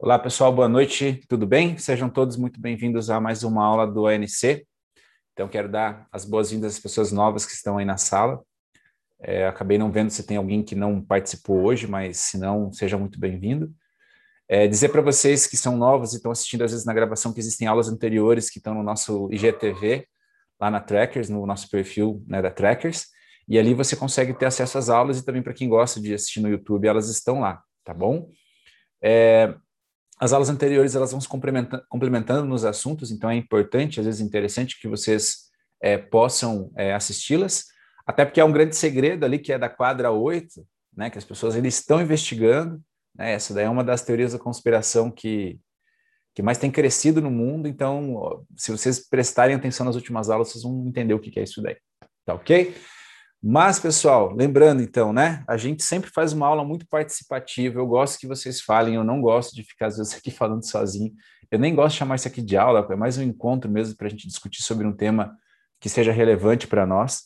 Olá, pessoal, boa noite, tudo bem? Sejam todos muito bem-vindos a mais uma aula do ANC. Então, quero dar as boas-vindas às pessoas novas que estão aí na sala. É, acabei não vendo se tem alguém que não participou hoje, mas se não, seja muito bem-vindo. É, dizer para vocês que são novos e estão assistindo às vezes na gravação que existem aulas anteriores que estão no nosso IGTV, lá na Trackers, no nosso perfil né, da Trackers, e ali você consegue ter acesso às aulas e também para quem gosta de assistir no YouTube, elas estão lá, tá bom? É, as aulas anteriores elas vão se complementando, complementando nos assuntos, então é importante, às vezes interessante que vocês é, possam é, assisti-las, até porque é um grande segredo ali que é da quadra 8, né, que as pessoas eles estão investigando, né, essa daí é uma das teorias da conspiração que, que mais tem crescido no mundo, então se vocês prestarem atenção nas últimas aulas, vocês vão entender o que é isso daí, tá ok? Mas, pessoal, lembrando então, né? A gente sempre faz uma aula muito participativa. Eu gosto que vocês falem, eu não gosto de ficar, às vezes, aqui falando sozinho. Eu nem gosto de chamar isso aqui de aula, é mais um encontro mesmo para a gente discutir sobre um tema que seja relevante para nós.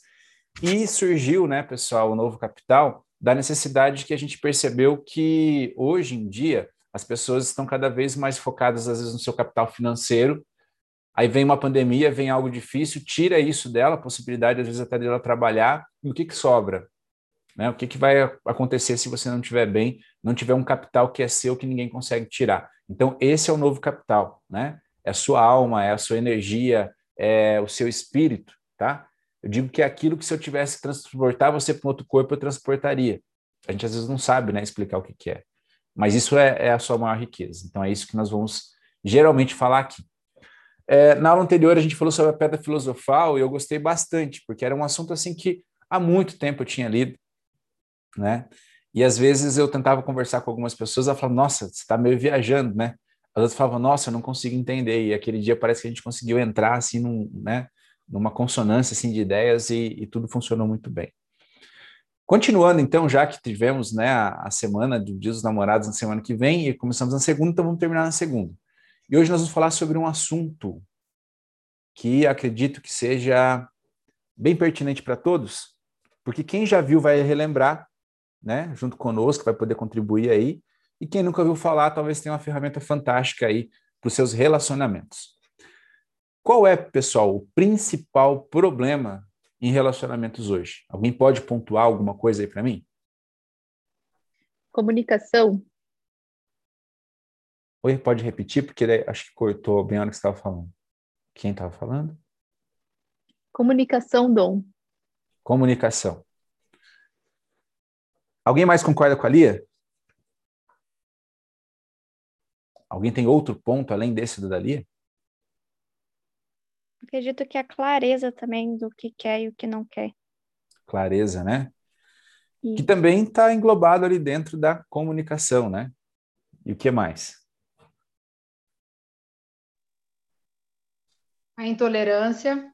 E surgiu, né, pessoal, o novo capital, da necessidade que a gente percebeu que hoje em dia as pessoas estão cada vez mais focadas, às vezes, no seu capital financeiro Aí vem uma pandemia, vem algo difícil, tira isso dela, a possibilidade, às vezes, até dela trabalhar, e o que, que sobra? Né? O que, que vai acontecer se você não estiver bem, não tiver um capital que é seu, que ninguém consegue tirar? Então, esse é o novo capital, né? É a sua alma, é a sua energia, é o seu espírito, tá? Eu digo que é aquilo que se eu tivesse que transportar você para um outro corpo, eu transportaria. A gente às vezes não sabe, né, explicar o que, que é. Mas isso é, é a sua maior riqueza. Então é isso que nós vamos geralmente falar aqui. É, na aula anterior a gente falou sobre a pedra filosofal e eu gostei bastante, porque era um assunto assim que há muito tempo eu tinha lido, né? E às vezes eu tentava conversar com algumas pessoas, ela falava, nossa, você está meio viajando, né? As outras falavam, nossa, eu não consigo entender. E aquele dia parece que a gente conseguiu entrar assim num, né, numa consonância assim de ideias e, e tudo funcionou muito bem. Continuando, então, já que tivemos né, a, a semana do Dia dos Namorados na semana que vem e começamos na segunda, então vamos terminar na segunda. E hoje nós vamos falar sobre um assunto que acredito que seja bem pertinente para todos, porque quem já viu vai relembrar, né, junto conosco, vai poder contribuir aí, e quem nunca ouviu falar, talvez tenha uma ferramenta fantástica aí para os seus relacionamentos. Qual é, pessoal, o principal problema em relacionamentos hoje? Alguém pode pontuar alguma coisa aí para mim? Comunicação. Oi, pode repetir, porque acho que cortou bem a hora que você estava falando. Quem estava falando? Comunicação, Dom. Comunicação. Alguém mais concorda com a Lia? Alguém tem outro ponto além desse do da Lia? Acredito que a clareza também do que quer e o que não quer. Clareza, né? Isso. Que também está englobado ali dentro da comunicação, né? E o que mais? A intolerância.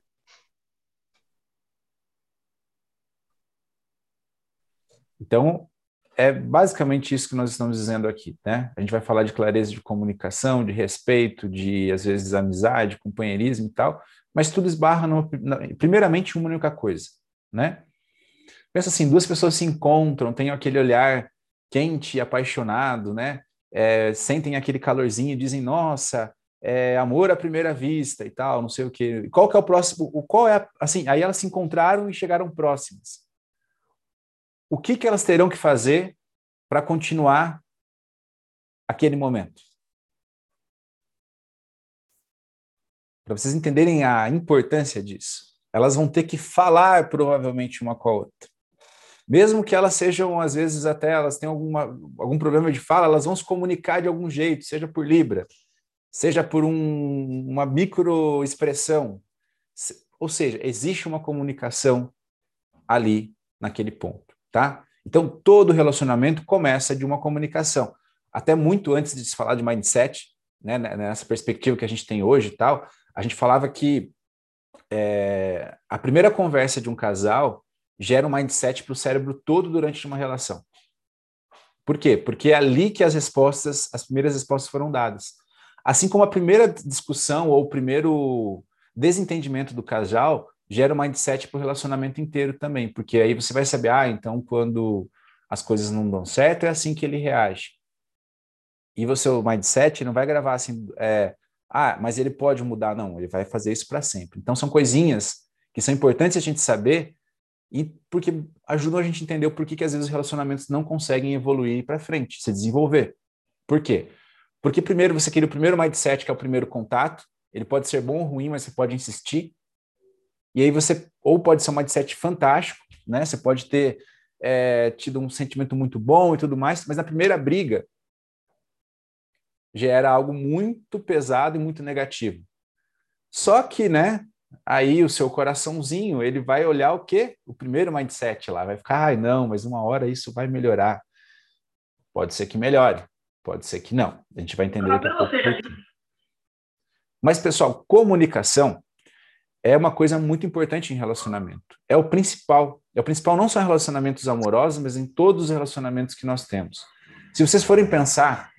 Então, é basicamente isso que nós estamos dizendo aqui, né? A gente vai falar de clareza de comunicação, de respeito, de às vezes amizade, companheirismo e tal, mas tudo esbarra no, primeiramente uma única coisa, né? Pensa assim, duas pessoas se encontram, têm aquele olhar quente apaixonado, né? É, sentem aquele calorzinho e dizem, nossa, é, amor à primeira vista e tal, não sei o quê. Qual que é o próximo? O qual é assim? Aí elas se encontraram e chegaram próximas. O que que elas terão que fazer para continuar aquele momento? Para vocês entenderem a importância disso, elas vão ter que falar provavelmente uma com a outra. Mesmo que elas sejam, às vezes, até elas tenham alguma, algum problema de fala, elas vão se comunicar de algum jeito, seja por Libra, seja por um, uma microexpressão. Ou seja, existe uma comunicação ali naquele ponto, tá? Então, todo relacionamento começa de uma comunicação. Até muito antes de se falar de mindset, né, né, nessa perspectiva que a gente tem hoje e tal, a gente falava que é, a primeira conversa de um casal gera um mindset para o cérebro todo durante uma relação. Por quê? Porque é ali que as respostas, as primeiras respostas foram dadas. Assim como a primeira discussão ou o primeiro desentendimento do casal gera um mindset para o relacionamento inteiro também, porque aí você vai saber, ah, então quando as coisas não dão certo, é assim que ele reage. E o mindset, não vai gravar assim, é, ah, mas ele pode mudar. Não, ele vai fazer isso para sempre. Então, são coisinhas que são importantes a gente saber e porque ajudam a gente a entender o porquê que às vezes os relacionamentos não conseguem evoluir para frente, se desenvolver. Por quê? Porque primeiro você queria o primeiro mindset, que é o primeiro contato, ele pode ser bom ou ruim, mas você pode insistir. E aí você, ou pode ser um mindset fantástico, né? Você pode ter é, tido um sentimento muito bom e tudo mais, mas na primeira briga gera algo muito pesado e muito negativo. Só que, né, aí o seu coraçãozinho, ele vai olhar o quê? O primeiro mindset lá, vai ficar, ai não, mas uma hora isso vai melhorar. Pode ser que melhore, pode ser que não. A gente vai entender daqui a pouco. Mas, pessoal, comunicação é uma coisa muito importante em relacionamento. É o principal. É o principal não só em relacionamentos amorosos, mas em todos os relacionamentos que nós temos. Se vocês forem pensar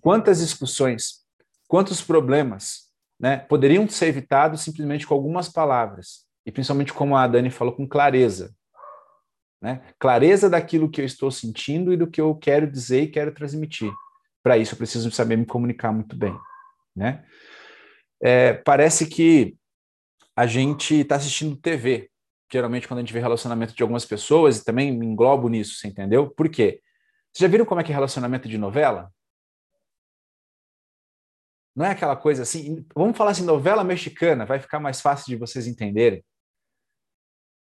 quantas discussões, quantos problemas né, poderiam ser evitados simplesmente com algumas palavras, e principalmente como a Dani falou, com clareza. Né? Clareza daquilo que eu estou sentindo e do que eu quero dizer e quero transmitir. Para isso, eu preciso saber me comunicar muito bem. Né? É, parece que a gente está assistindo TV. Geralmente, quando a gente vê relacionamento de algumas pessoas, e também me englobo nisso, você entendeu? Por quê? Vocês já viram como é que é relacionamento de novela? Não é aquela coisa assim. Vamos falar assim, novela mexicana, vai ficar mais fácil de vocês entenderem.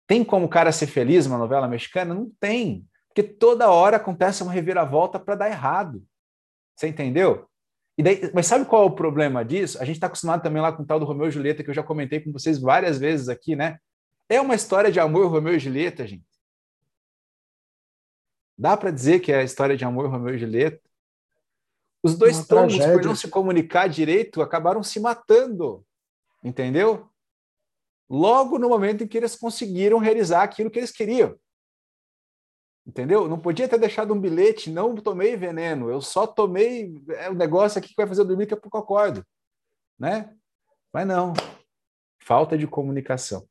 Tem como o cara ser feliz numa novela mexicana? Não tem. Porque toda hora acontece uma reviravolta para dar errado. Você entendeu? E daí, mas sabe qual é o problema disso? A gente está acostumado também lá com o tal do Romeu e Julieta, que eu já comentei com vocês várias vezes aqui, né? É uma história de amor Romeu e Julieta, gente. Dá para dizer que é a história de amor Romeu e Julieta? Os dois uma tombos, tragédia. por não se comunicar direito, acabaram se matando. Entendeu? Logo no momento em que eles conseguiram realizar aquilo que eles queriam. Entendeu? Não podia ter deixado um bilhete, não tomei veneno, eu só tomei é o um negócio aqui que vai fazer eu dormir, que é pouco acordo. Né? Mas não. Falta de comunicação.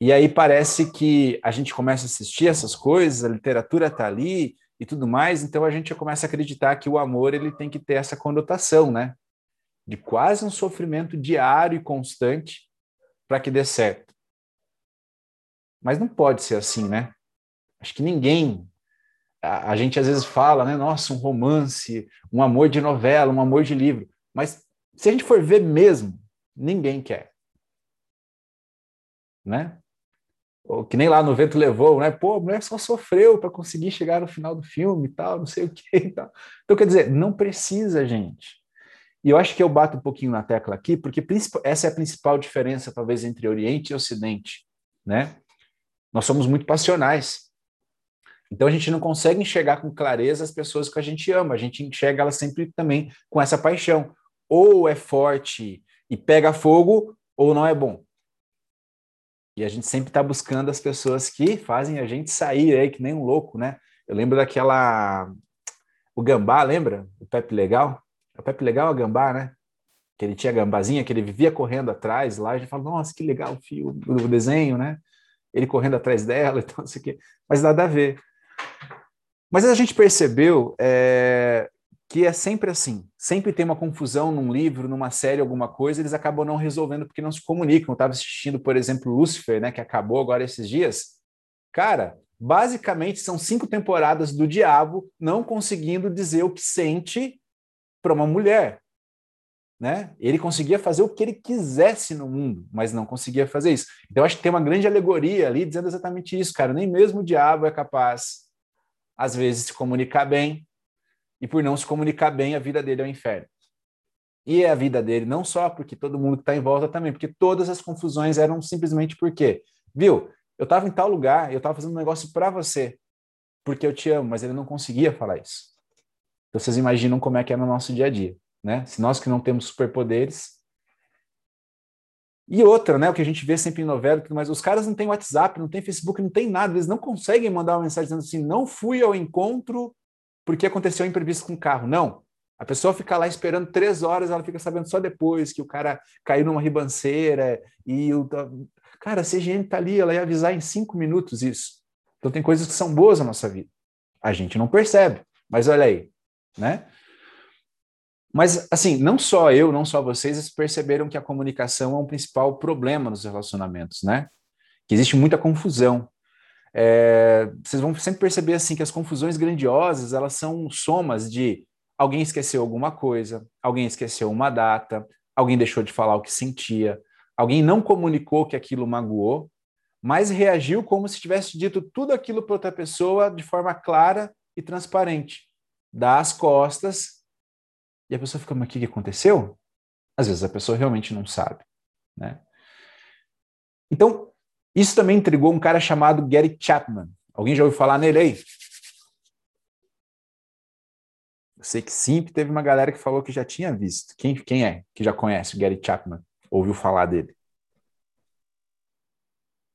E aí parece que a gente começa a assistir essas coisas, a literatura está ali e tudo mais, então a gente começa a acreditar que o amor ele tem que ter essa conotação, né? De quase um sofrimento diário e constante para que dê certo. Mas não pode ser assim, né? Acho que ninguém. A, a, gente às vezes fala, né? Nossa, um romance, um amor de novela, um amor de livro. Mas se a gente for ver mesmo, ninguém quer. Né? Ou que nem lá no Vento Levou, né? Pô, a mulher só sofreu para conseguir chegar no final do filme e tal, não sei o que e tal. Então, quer dizer, não precisa, gente. E eu acho que eu bato um pouquinho na tecla aqui, porque essa é a principal diferença, talvez, entre Oriente e Ocidente, né? Nós somos muito passionais. Então a gente não consegue enxergar com clareza as pessoas que a gente ama, a gente enxerga elas sempre também com essa paixão. Ou é forte e pega fogo, ou não é bom. E a gente sempre está buscando as pessoas que fazem a gente sair aí, que nem um louco, né? Eu lembro daquela. O Gambá, lembra? O Pepe Legal? O Pepe Legal é o Gambá, né? Que ele tinha gambazinha, que ele vivia correndo atrás lá, a gente fala, nossa, que legal o o desenho, né? Ele correndo atrás dela, então, não sei o quê. Mas nada a ver. Mas a gente percebeu é, que é sempre assim. Sempre tem uma confusão num livro, numa série, alguma coisa, eles acabam não resolvendo porque não se comunicam. Eu estava assistindo, por exemplo, Lucifer, né, que acabou agora esses dias. Cara, basicamente são cinco temporadas do diabo não conseguindo dizer o que sente para uma mulher. Né? Ele conseguia fazer o que ele quisesse no mundo, mas não conseguia fazer isso. Então, acho que tem uma grande alegoria ali dizendo exatamente isso, cara. Nem mesmo o diabo é capaz às vezes se comunicar bem, e por não se comunicar bem, a vida dele é o um inferno. E é a vida dele não só porque todo mundo está em volta também, porque todas as confusões eram simplesmente porque, viu, eu estava em tal lugar, eu estava fazendo um negócio para você, porque eu te amo, mas ele não conseguia falar isso. Então vocês imaginam como é que é no nosso dia a dia, né? Se nós que não temos superpoderes, e outra, né, o que a gente vê sempre em novela, mas os caras não têm WhatsApp, não têm Facebook, não tem nada, eles não conseguem mandar uma mensagem dizendo assim, não fui ao encontro porque aconteceu um imprevisto com o carro. Não. A pessoa fica lá esperando três horas, ela fica sabendo só depois que o cara caiu numa ribanceira e o... Cara, a CGN tá ali, ela ia avisar em cinco minutos isso. Então tem coisas que são boas na nossa vida. A gente não percebe, mas olha aí, né? Mas, assim, não só eu, não só vocês perceberam que a comunicação é um principal problema nos relacionamentos, né? Que existe muita confusão. É, vocês vão sempre perceber, assim, que as confusões grandiosas, elas são somas de alguém esqueceu alguma coisa, alguém esqueceu uma data, alguém deixou de falar o que sentia, alguém não comunicou que aquilo magoou, mas reagiu como se tivesse dito tudo aquilo para outra pessoa de forma clara e transparente. Dá as costas e a pessoa fica, mas o que aconteceu? Às vezes a pessoa realmente não sabe. Né? Então, isso também intrigou um cara chamado Gary Chapman. Alguém já ouviu falar nele aí? Eu sei que sim, teve uma galera que falou que já tinha visto. Quem, quem é que já conhece o Gary Chapman? Ouviu falar dele?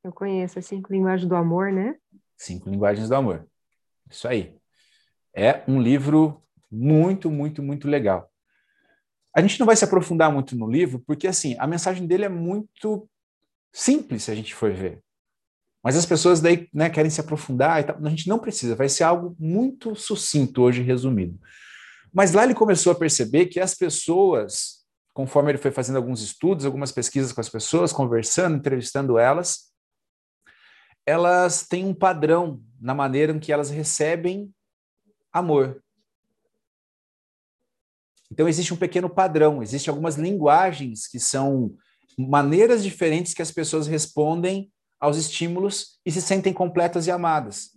Eu conheço as cinco linguagens do amor, né? Cinco linguagens do amor. Isso aí. É um livro muito, muito, muito legal. A gente não vai se aprofundar muito no livro, porque assim, a mensagem dele é muito simples se a gente for ver. Mas as pessoas daí né, querem se aprofundar e tal. A gente não precisa, vai ser algo muito sucinto hoje, resumido. Mas lá ele começou a perceber que as pessoas, conforme ele foi fazendo alguns estudos, algumas pesquisas com as pessoas, conversando, entrevistando elas, elas têm um padrão na maneira em que elas recebem amor. Então, existe um pequeno padrão, existem algumas linguagens que são maneiras diferentes que as pessoas respondem aos estímulos e se sentem completas e amadas.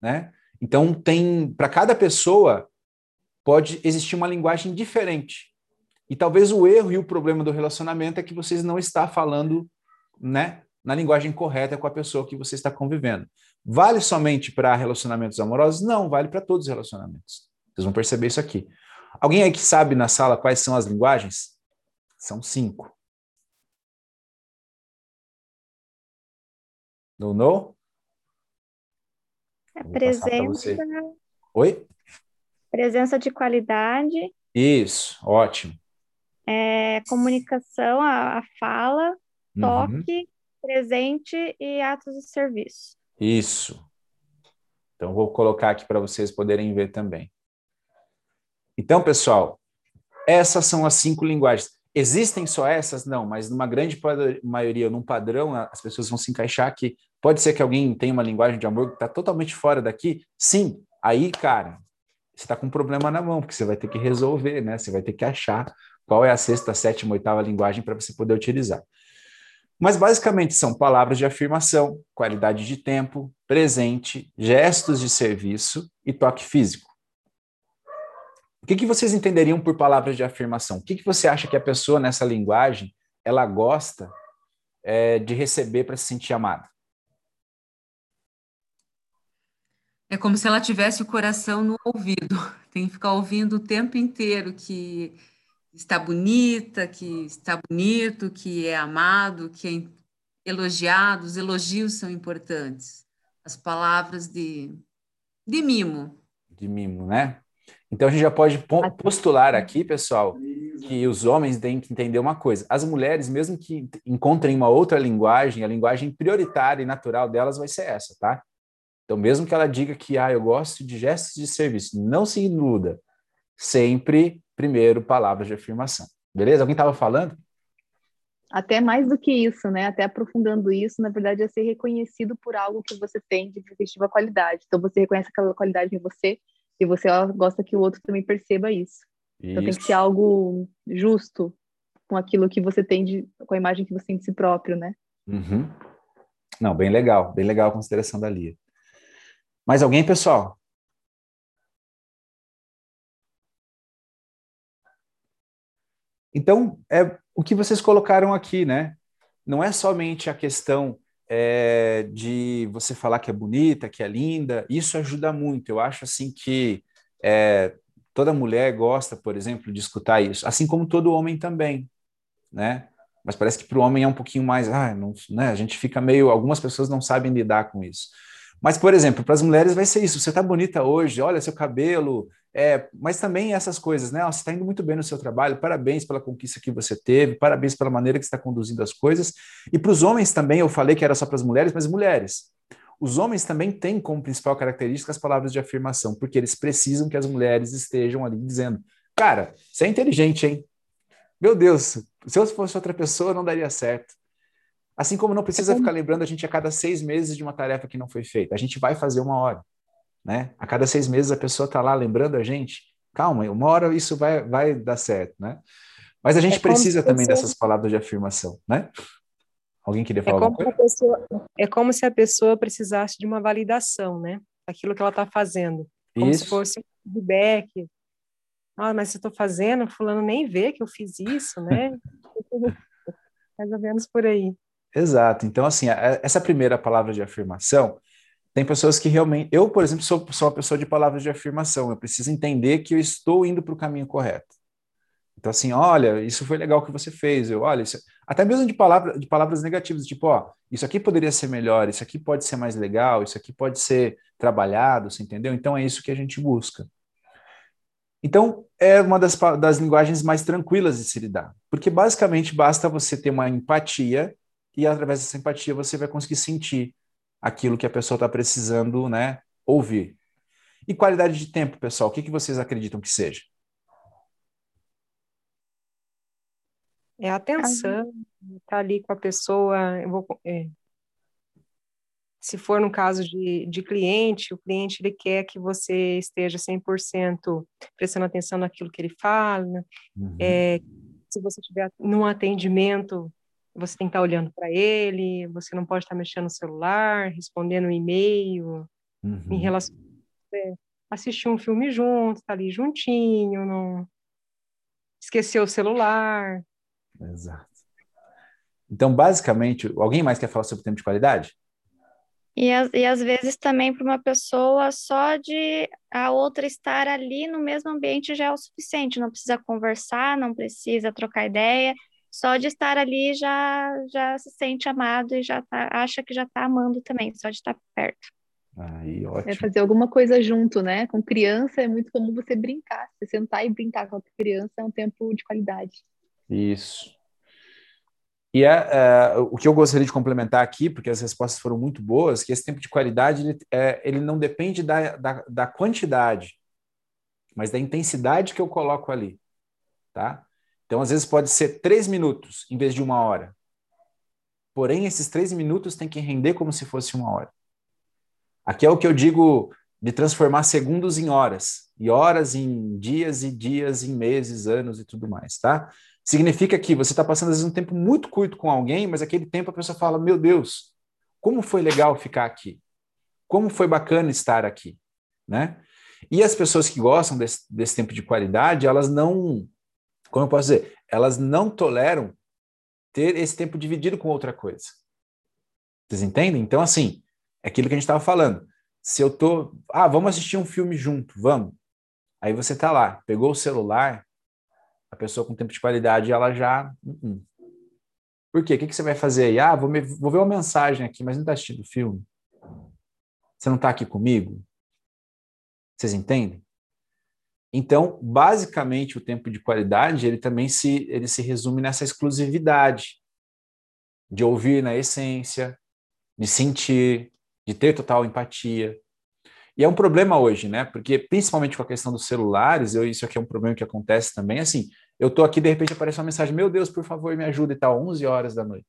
Né? Então, tem para cada pessoa pode existir uma linguagem diferente. E talvez o erro e o problema do relacionamento é que vocês não estão falando né, na linguagem correta com a pessoa que você está convivendo. Vale somente para relacionamentos amorosos? Não, vale para todos os relacionamentos. Vocês vão perceber isso aqui. Alguém aí que sabe na sala quais são as linguagens? São cinco. Não, não? É presença. Oi? Presença de qualidade. Isso, ótimo. É, comunicação, a, a fala, uhum. toque, presente e atos de serviço. Isso. Então, vou colocar aqui para vocês poderem ver também. Então, pessoal, essas são as cinco linguagens. Existem só essas? Não, mas numa grande maioria, num padrão, as pessoas vão se encaixar aqui. Pode ser que alguém tenha uma linguagem de amor que está totalmente fora daqui? Sim. Aí, cara, você está com um problema na mão, porque você vai ter que resolver, né? Você vai ter que achar qual é a sexta, sétima, oitava linguagem para você poder utilizar. Mas basicamente são palavras de afirmação, qualidade de tempo, presente, gestos de serviço e toque físico. O que, que vocês entenderiam por palavras de afirmação? O que, que você acha que a pessoa nessa linguagem ela gosta é, de receber para se sentir amada? É como se ela tivesse o coração no ouvido. Tem que ficar ouvindo o tempo inteiro que está bonita, que está bonito, que é amado, que é elogiado. Os elogios são importantes. As palavras de, de mimo. De mimo, né? Então a gente já pode postular aqui, pessoal, que os homens têm que entender uma coisa: as mulheres, mesmo que encontrem uma outra linguagem, a linguagem prioritária e natural delas vai ser essa, tá? Então, mesmo que ela diga que ah, eu gosto de gestos de serviço, não se iluda. Sempre, primeiro, palavras de afirmação. Beleza? Alguém estava falando? Até mais do que isso, né? Até aprofundando isso, na verdade, é ser reconhecido por algo que você tem de efetiva qualidade. Então, você reconhece aquela qualidade em você e você gosta que o outro também perceba isso. isso. Então tem que ser algo justo com aquilo que você tem de, com a imagem que você tem de si próprio, né? Uhum. Não, bem legal, bem legal a consideração da Lia. Mais alguém, pessoal? Então, é o que vocês colocaram aqui, né? Não é somente a questão é, de você falar que é bonita, que é linda, isso ajuda muito. Eu acho assim que é, toda mulher gosta, por exemplo, de escutar isso, assim como todo homem também, né? Mas parece que para o homem é um pouquinho mais, ah, não, né? A gente fica meio, algumas pessoas não sabem lidar com isso. Mas, por exemplo, para as mulheres vai ser isso: você está bonita hoje, olha seu cabelo, é, mas também essas coisas, né? Você está indo muito bem no seu trabalho, parabéns pela conquista que você teve, parabéns pela maneira que você está conduzindo as coisas. E para os homens também, eu falei que era só para as mulheres, mas mulheres. Os homens também têm como principal característica as palavras de afirmação, porque eles precisam que as mulheres estejam ali dizendo: Cara, você é inteligente, hein? Meu Deus, se eu fosse outra pessoa, não daria certo. Assim como não precisa é ficar lembrando a gente a cada seis meses de uma tarefa que não foi feita. A gente vai fazer uma hora. Né? A cada seis meses a pessoa está lá lembrando a gente. Calma, uma hora isso vai, vai dar certo, né? Mas a gente é precisa também pessoa... dessas palavras de afirmação, né? Alguém queria é falar é alguma coisa? Pessoa, é como se a pessoa precisasse de uma validação, né? Aquilo que ela está fazendo. Como isso. se fosse um feedback. Ah, mas eu estou fazendo, fulano nem vê que eu fiz isso, né? Mais ou menos por aí. Exato. Então, assim, essa primeira palavra de afirmação, tem pessoas que realmente. Eu, por exemplo, sou, sou uma pessoa de palavras de afirmação. Eu preciso entender que eu estou indo para o caminho correto. Então, assim, olha, isso foi legal que você fez. Eu, olha, isso... até mesmo de, palavra, de palavras negativas, tipo, ó, isso aqui poderia ser melhor, isso aqui pode ser mais legal, isso aqui pode ser trabalhado, você entendeu? Então é isso que a gente busca. Então, é uma das, das linguagens mais tranquilas de se lidar, porque basicamente basta você ter uma empatia e através dessa empatia você vai conseguir sentir aquilo que a pessoa está precisando, né, ouvir. E qualidade de tempo, pessoal, o que, que vocês acreditam que seja? É atenção, tá ali com a pessoa, eu vou, é, se for no caso de, de cliente, o cliente ele quer que você esteja 100% prestando atenção naquilo que ele fala, uhum. é, se você estiver num atendimento, você tem que estar olhando para ele, você não pode estar mexendo no celular, respondendo um e-mail, uhum. em relação é, assistir um filme junto, estar tá ali juntinho, não esquecer o celular. Exato. Então, basicamente, alguém mais quer falar sobre tempo de qualidade? E, e às vezes também para uma pessoa só de a outra estar ali no mesmo ambiente já é o suficiente, não precisa conversar, não precisa trocar ideia, só de estar ali já, já se sente amado e já tá, acha que já está amando também, só de estar perto. Aí, ótimo. É fazer alguma coisa junto, né? Com criança é muito comum você brincar. Você sentar e brincar com a criança é um tempo de qualidade. Isso. E é, é, o que eu gostaria de complementar aqui, porque as respostas foram muito boas, que esse tempo de qualidade ele, é, ele não depende da, da, da quantidade, mas da intensidade que eu coloco ali, tá? Então, às vezes, pode ser três minutos em vez de uma hora. Porém, esses três minutos têm que render como se fosse uma hora. Aqui é o que eu digo de transformar segundos em horas, e horas em dias, e dias em meses, anos e tudo mais, tá? Significa que você está passando, às vezes, um tempo muito curto com alguém, mas aquele tempo a pessoa fala: Meu Deus, como foi legal ficar aqui? Como foi bacana estar aqui? Né? E as pessoas que gostam desse, desse tempo de qualidade, elas não como eu posso dizer, elas não toleram ter esse tempo dividido com outra coisa. Vocês entendem? Então, assim, é aquilo que a gente estava falando. Se eu tô, ah, vamos assistir um filme junto, vamos. Aí você tá lá, pegou o celular, a pessoa com tempo de qualidade, ela já. Uh -uh. Por quê? O que, que você vai fazer aí? Ah, vou, me, vou ver uma mensagem aqui, mas não está assistindo o filme. Você não está aqui comigo? Vocês entendem? Então, basicamente, o tempo de qualidade ele também se, ele se resume nessa exclusividade de ouvir na essência, de sentir, de ter total empatia. E é um problema hoje, né? Porque principalmente com a questão dos celulares, eu, isso aqui é um problema que acontece também. Assim, eu tô aqui de repente aparece uma mensagem: "Meu Deus, por favor, me ajuda" e tal, 11 horas da noite.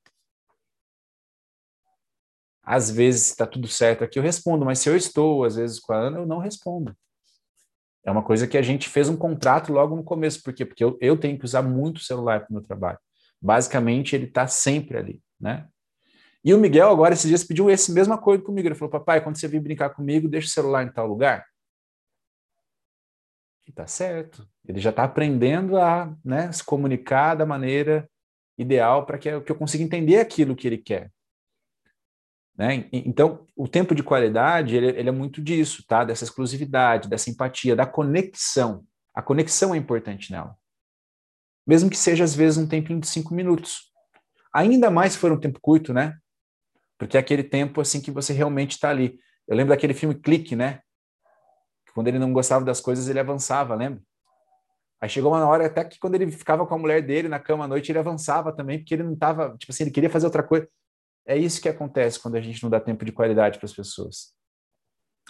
Às vezes está tudo certo aqui, eu respondo, mas se eu estou às vezes com a Ana, eu não respondo. É uma coisa que a gente fez um contrato logo no começo. Por quê? Porque eu, eu tenho que usar muito o celular para o meu trabalho. Basicamente, ele está sempre ali, né? E o Miguel, agora, esses dias, pediu esse mesma coisa comigo. Ele falou, papai, quando você vir brincar comigo, deixa o celular em tal lugar. E tá certo. Ele já está aprendendo a né, se comunicar da maneira ideal para que eu consiga entender aquilo que ele quer. Né? Então, o tempo de qualidade, ele, ele, é muito disso, tá? Dessa exclusividade, dessa empatia, da conexão. A conexão é importante nela. Mesmo que seja, às vezes, um tempinho de cinco minutos. Ainda mais se for um tempo curto, né? Porque é aquele tempo, assim, que você realmente está ali. Eu lembro daquele filme Clique, né? Quando ele não gostava das coisas, ele avançava, lembra? Aí chegou uma hora até que quando ele ficava com a mulher dele na cama à noite, ele avançava também, porque ele não estava, tipo assim, ele queria fazer outra coisa. É isso que acontece quando a gente não dá tempo de qualidade para as pessoas.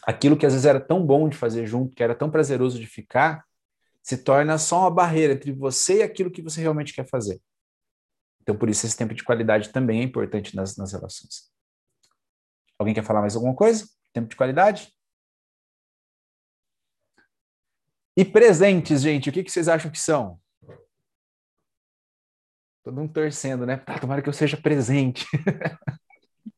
Aquilo que às vezes era tão bom de fazer junto, que era tão prazeroso de ficar, se torna só uma barreira entre você e aquilo que você realmente quer fazer. Então, por isso, esse tempo de qualidade também é importante nas, nas relações. Alguém quer falar mais alguma coisa? Tempo de qualidade? E presentes, gente, o que, que vocês acham que são? Todo mundo torcendo, né? Ah, tomara que eu seja presente.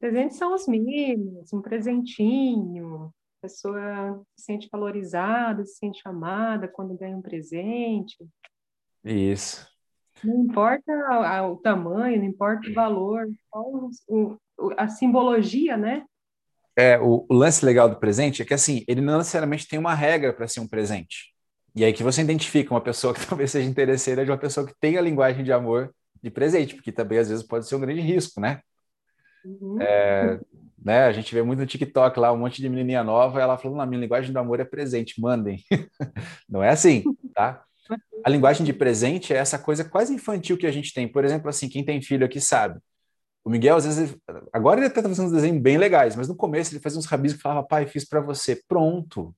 Presentes são os mimos, um presentinho, a pessoa se sente valorizada, se sente amada quando ganha um presente. Isso. Não importa o tamanho, não importa o valor, o, a simbologia, né? É, o, o, lance legal do presente é que, assim, ele não necessariamente tem uma regra para ser um presente. E aí que você identifica uma pessoa que talvez seja interesseira de uma pessoa que tem a linguagem de amor de presente, porque também às vezes pode ser um grande risco, né? Uhum. É, né? A gente vê muito no TikTok lá, um monte de menininha nova, ela falando, na minha linguagem do amor é presente, mandem. não é assim, tá? A linguagem de presente é essa coisa quase infantil que a gente tem. Por exemplo, assim, quem tem filho aqui sabe. O Miguel, às vezes, agora ele está fazendo uns desenhos bem legais, mas no começo ele fazia uns rabiscos e falava, pai, fiz para você. Pronto.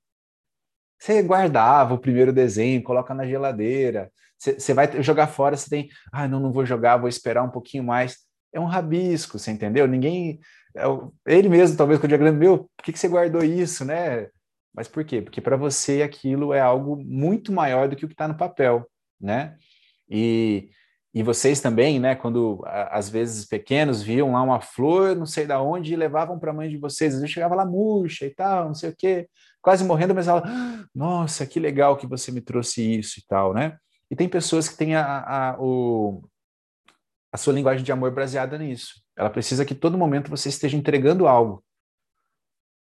Você guardava o primeiro desenho, coloca na geladeira. Você, vai jogar fora, você tem, ah, não, não vou jogar, vou esperar um pouquinho mais. É um rabisco, você entendeu? Ninguém. É ele mesmo, talvez, com o diagrama, meu, por que, que você guardou isso, né? Mas por quê? Porque para você aquilo é algo muito maior do que o que está no papel, né? E, e vocês também, né, quando às vezes pequenos viam lá uma flor, não sei da onde, e levavam para a mãe de vocês, às vezes chegava lá murcha e tal, não sei o quê, quase morrendo, mas ela, nossa, que legal que você me trouxe isso e tal, né? E tem pessoas que têm a, a, o, a sua linguagem de amor baseada nisso. Ela precisa que todo momento você esteja entregando algo.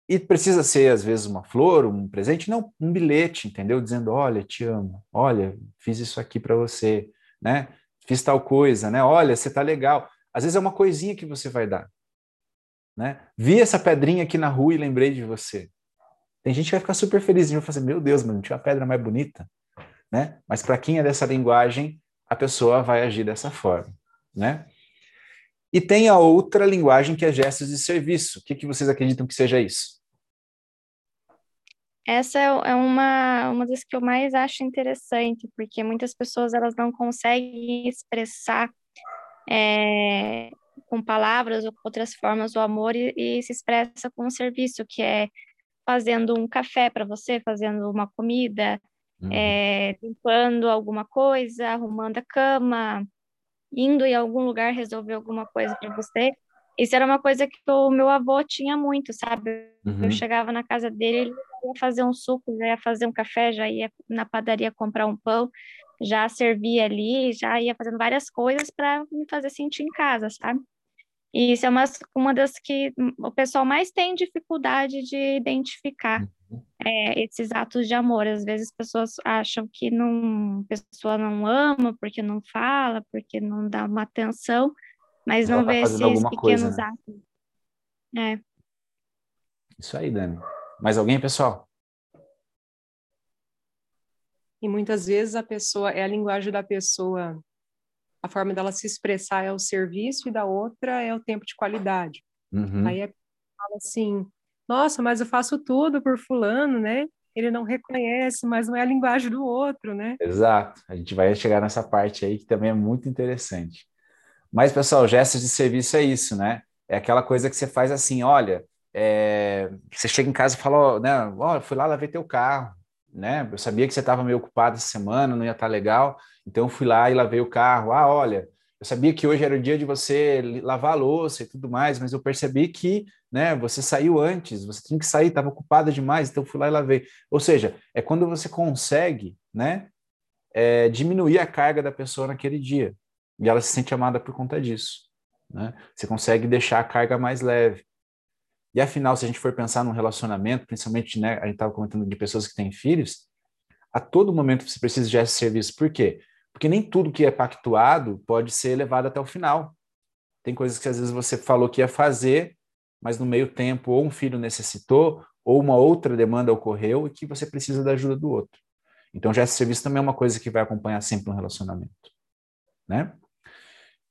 E precisa ser, às vezes, uma flor, um presente, não, um bilhete, entendeu? Dizendo, olha, te amo, olha, fiz isso aqui para você, né? fiz tal coisa, né? Olha, você tá legal. Às vezes é uma coisinha que você vai dar, né? Vi essa pedrinha aqui na rua e lembrei de você. Tem gente que vai ficar super feliz e vai fazer, meu Deus, mas não tinha uma pedra mais bonita, né? Mas para quem é dessa linguagem, a pessoa vai agir dessa forma, né? E tem a outra linguagem que é gestos de serviço. O que, que vocês acreditam que seja isso? Essa é, é uma, uma das que eu mais acho interessante, porque muitas pessoas elas não conseguem expressar é, com palavras ou outras formas o amor e, e se expressa com o serviço, que é fazendo um café para você, fazendo uma comida, uhum. é, limpando alguma coisa, arrumando a cama, indo em algum lugar resolver alguma coisa para você. Isso era uma coisa que o meu avô tinha muito, sabe? Uhum. Eu chegava na casa dele, ele ia fazer um suco, já ia fazer um café, já ia na padaria comprar um pão, já servia ali, já ia fazendo várias coisas para me fazer sentir em casa, sabe? E isso é uma, uma das que o pessoal mais tem dificuldade de identificar uhum. é, esses atos de amor. Às vezes as pessoas acham que não, a pessoa não ama porque não fala, porque não dá uma atenção, mas Ela não tá vê esses pequenos coisa, né? atos. É. Isso aí, Dani. Mais alguém, pessoal? E muitas vezes a pessoa, é a linguagem da pessoa, a forma dela se expressar é o serviço e da outra é o tempo de qualidade. Uhum. Aí a pessoa fala assim, nossa, mas eu faço tudo por fulano, né? Ele não reconhece, mas não é a linguagem do outro, né? Exato. A gente vai chegar nessa parte aí que também é muito interessante. Mas, pessoal, gestos de serviço é isso, né? É aquela coisa que você faz assim, olha, é, você chega em casa e fala, né, ó, fui lá, lavei teu carro, né? Eu sabia que você estava meio ocupado essa semana, não ia estar tá legal, então fui lá e lavei o carro. Ah, olha, eu sabia que hoje era o dia de você lavar a louça e tudo mais, mas eu percebi que, né, você saiu antes, você tinha que sair, estava ocupada demais, então fui lá e lavei. Ou seja, é quando você consegue, né, é, diminuir a carga da pessoa naquele dia e ela se sente amada por conta disso, né? Você consegue deixar a carga mais leve. E afinal, se a gente for pensar num relacionamento, principalmente, né, a gente estava comentando de pessoas que têm filhos, a todo momento você precisa de esse serviço. Por quê? Porque nem tudo que é pactuado pode ser levado até o final. Tem coisas que às vezes você falou que ia fazer, mas no meio tempo ou um filho necessitou, ou uma outra demanda ocorreu e que você precisa da ajuda do outro. Então, já esse serviço também é uma coisa que vai acompanhar sempre um relacionamento. Né?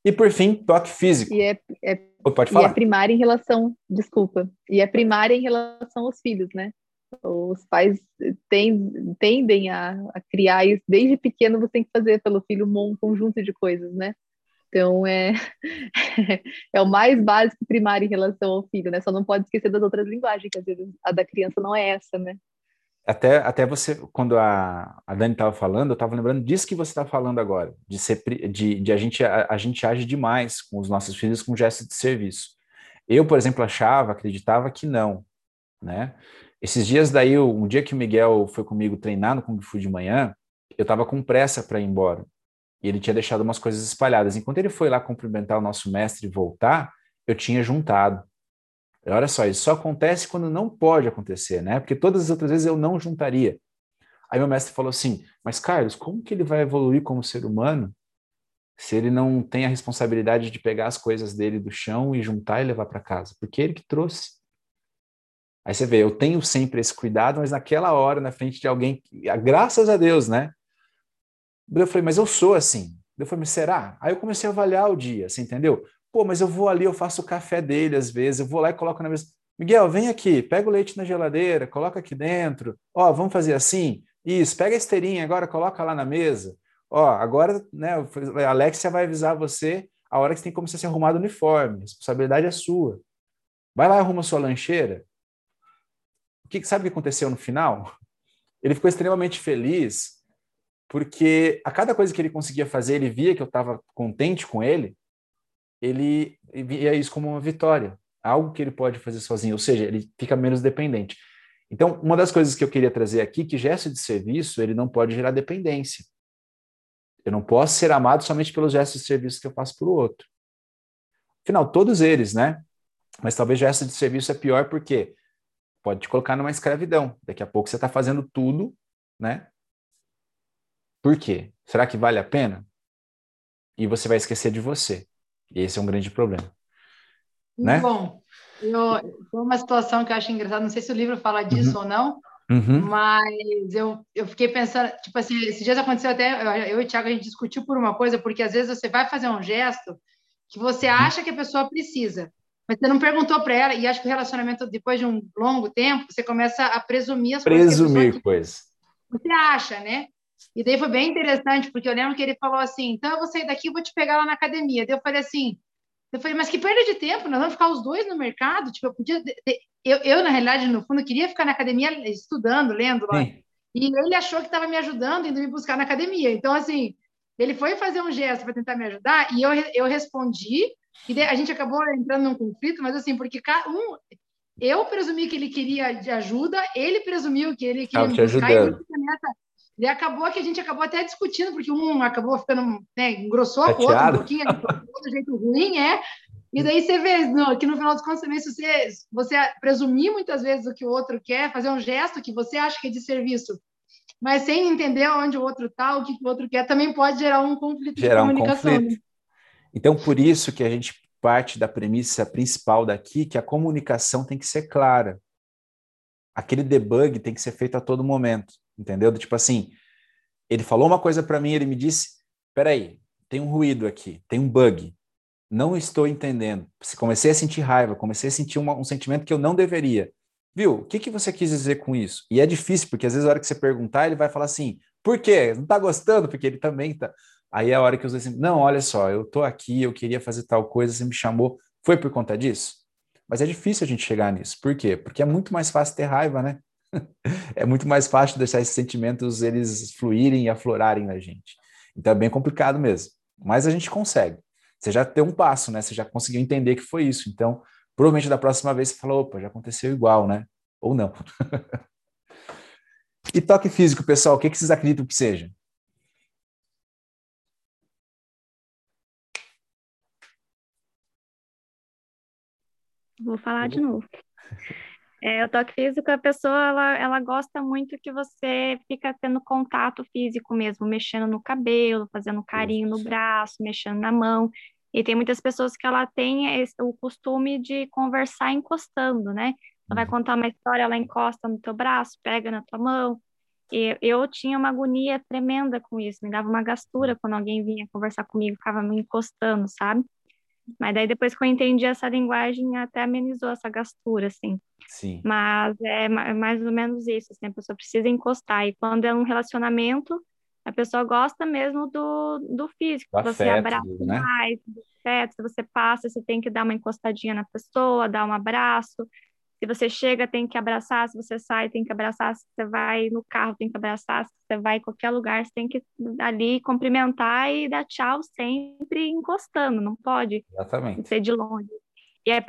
E por fim, toque físico. E é, é, Pode falar. E é primário em relação, desculpa, e é primário em relação aos filhos, né? Os pais tendem a, a, criar isso desde pequeno. Você tem que fazer pelo filho um conjunto de coisas, né? Então é é o mais básico primário em relação ao filho, né? Só não pode esquecer das outras linguagens, que às vezes a da criança não é essa, né? Até, até você, quando a, a Dani estava falando, eu estava lembrando disso que você está falando agora, de, ser, de, de a, gente, a, a, gente age demais com os nossos filhos com gesto de serviço. Eu, por exemplo, achava, acreditava que não, né? Esses dias daí, um dia que o Miguel foi comigo treinar no Kung Fu de manhã, eu estava com pressa para ir embora. E ele tinha deixado umas coisas espalhadas. Enquanto ele foi lá cumprimentar o nosso mestre e voltar, eu tinha juntado. Olha só, isso só acontece quando não pode acontecer, né? Porque todas as outras vezes eu não juntaria. Aí meu mestre falou assim: Mas Carlos, como que ele vai evoluir como ser humano se ele não tem a responsabilidade de pegar as coisas dele do chão e juntar e levar para casa? Porque ele que trouxe. Aí você vê, eu tenho sempre esse cuidado, mas naquela hora, na frente de alguém, graças a Deus, né? Eu falei, mas eu sou assim. Eu falei, mas será? Aí eu comecei a avaliar o dia, você entendeu? Pô, mas eu vou ali, eu faço o café dele às vezes, eu vou lá e coloco na mesa. Miguel, vem aqui, pega o leite na geladeira, coloca aqui dentro. Ó, vamos fazer assim? Isso, pega a esteirinha agora, coloca lá na mesa. Ó, agora, né, a Alexia vai avisar você a hora que você tem que começar a se arrumar do uniforme. A responsabilidade é sua. Vai lá e arruma sua lancheira. O que, sabe o que aconteceu no final? Ele ficou extremamente feliz porque a cada coisa que ele conseguia fazer, ele via que eu estava contente com ele, ele via isso como uma vitória, algo que ele pode fazer sozinho, ou seja, ele fica menos dependente. Então, uma das coisas que eu queria trazer aqui, que gesto de serviço, ele não pode gerar dependência. Eu não posso ser amado somente pelos gestos de serviço que eu faço para o outro. Afinal, todos eles, né? Mas talvez gesto de serviço é pior porque pode te colocar numa escravidão. Daqui a pouco você está fazendo tudo, né? Por quê? Será que vale a pena? E você vai esquecer de você. Esse é um grande problema. Né? Bom, eu, foi uma situação que eu acho engraçada, não sei se o livro fala disso uhum. ou não, uhum. mas eu, eu fiquei pensando, tipo assim, esses dias aconteceu até, eu e o Thiago, a gente discutiu por uma coisa, porque às vezes você vai fazer um gesto que você uhum. acha que a pessoa precisa, mas você não perguntou para ela, e acho que o relacionamento, depois de um longo tempo, você começa a presumir as presumir coisas. Você acha, né? E daí foi bem interessante, porque eu lembro que ele falou assim: então eu vou sair daqui e vou te pegar lá na academia. Daí eu falei assim: eu falei, mas que perda de tempo, nós vamos ficar os dois no mercado? Tipo, eu podia. Eu, eu na realidade, no fundo, queria ficar na academia estudando, lendo lá. Sim. E ele achou que estava me ajudando, indo me buscar na academia. Então, assim, ele foi fazer um gesto para tentar me ajudar e eu, eu respondi. E a gente acabou entrando num conflito, mas assim, porque um, eu presumi que ele queria de ajuda, ele presumiu que ele queria me buscar. Ajudando. E nessa, e acabou que a gente acabou até discutindo, porque um acabou ficando, né, engrossou a coisa um pouquinho, do jeito ruim, é. E daí você vê no, que no final dos contos também, se você, você presumir muitas vezes o que o outro quer, fazer um gesto que você acha que é de serviço, mas sem entender onde o outro está, o que o outro quer, também pode gerar um conflito gerar de comunicação. Um conflito. Né? Então, por isso que a gente parte da premissa principal daqui, que a comunicação tem que ser clara. Aquele debug tem que ser feito a todo momento entendeu? Tipo assim, ele falou uma coisa para mim, ele me disse: peraí, tem um ruído aqui, tem um bug. Não estou entendendo. Comecei a sentir raiva, comecei a sentir uma, um sentimento que eu não deveria. Viu? O que, que você quis dizer com isso? E é difícil, porque às vezes a hora que você perguntar, ele vai falar assim: por quê? Não está gostando? Porque ele também tá. Aí é a hora que eu assim, não, olha só, eu tô aqui, eu queria fazer tal coisa, você me chamou, foi por conta disso? Mas é difícil a gente chegar nisso. Por quê? Porque é muito mais fácil ter raiva, né? é muito mais fácil deixar esses sentimentos eles fluírem e aflorarem na gente. Então é bem complicado mesmo. Mas a gente consegue. Você já tem um passo, né? Você já conseguiu entender que foi isso. Então, provavelmente da próxima vez você falou, opa, já aconteceu igual, né? Ou não. e toque físico, pessoal, o que, vocês acreditam que seja? Vou falar de novo. É, o toque físico, a pessoa, ela, ela gosta muito que você fica tendo contato físico mesmo, mexendo no cabelo, fazendo carinho no braço, mexendo na mão. E tem muitas pessoas que ela tem esse, o costume de conversar encostando, né? Ela vai uhum. contar uma história, ela encosta no teu braço, pega na tua mão. E eu tinha uma agonia tremenda com isso, me dava uma gastura quando alguém vinha conversar comigo, ficava me encostando, sabe? Mas daí depois que eu entendi essa linguagem, até amenizou essa gastura, assim. Sim. Mas é mais ou menos isso, assim, a pessoa precisa encostar. E quando é um relacionamento, a pessoa gosta mesmo do, do físico, do você afeto, abraça né? mais, do afeto, se você passa, você tem que dar uma encostadinha na pessoa, dar um abraço. Se você chega, tem que abraçar, se você sai, tem que abraçar, se você vai no carro, tem que abraçar, se você vai em qualquer lugar, você tem que ali cumprimentar e dar tchau sempre encostando, não pode Exatamente. ser de longe. E a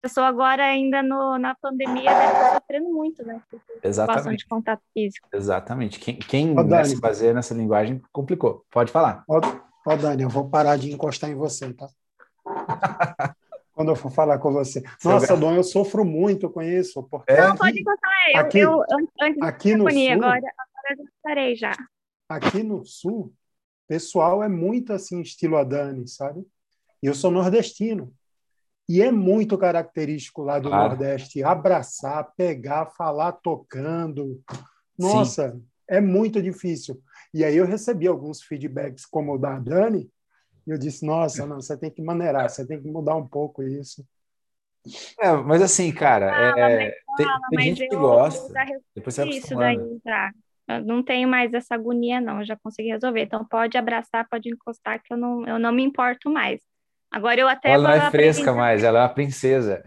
pessoa agora ainda no, na pandemia deve estar sofrendo muito, né? Exatamente. de contato físico. Exatamente. Quem, quem né, Dani. se baseia nessa linguagem complicou. Pode falar. Ó, ó, Dani, eu vou parar de encostar em você, tá? Quando eu for falar com você. Nossa, Seu Dom, eu sofro muito com isso, porque É? Não, pode encostar. Eu, Aqui- eu, an- antes aqui no sul, agora, agora eu já parei já. aqui no sul, pessoal é muito assim, estilo a Dani, sabe? E eu sou nordestino. E é muito característico lá do Claro. Nordeste abraçar, pegar, falar tocando. Nossa, é muito difícil. E aí eu recebi alguns feedbacks como o da Dani, e eu disse, nossa, não, você tem que maneirar, você tem que mudar um pouco isso. É, mas assim, cara, Fala, é, tem, fala, tem mas gente que eu gosta. Depois você isso daí já. Eu não tenho mais essa agonia, não. Eu já consegui resolver. Então pode abraçar, pode encostar, que eu não, eu não me importo mais. Agora eu até Ela não é fresca aprender- mais, ela é uma princesa.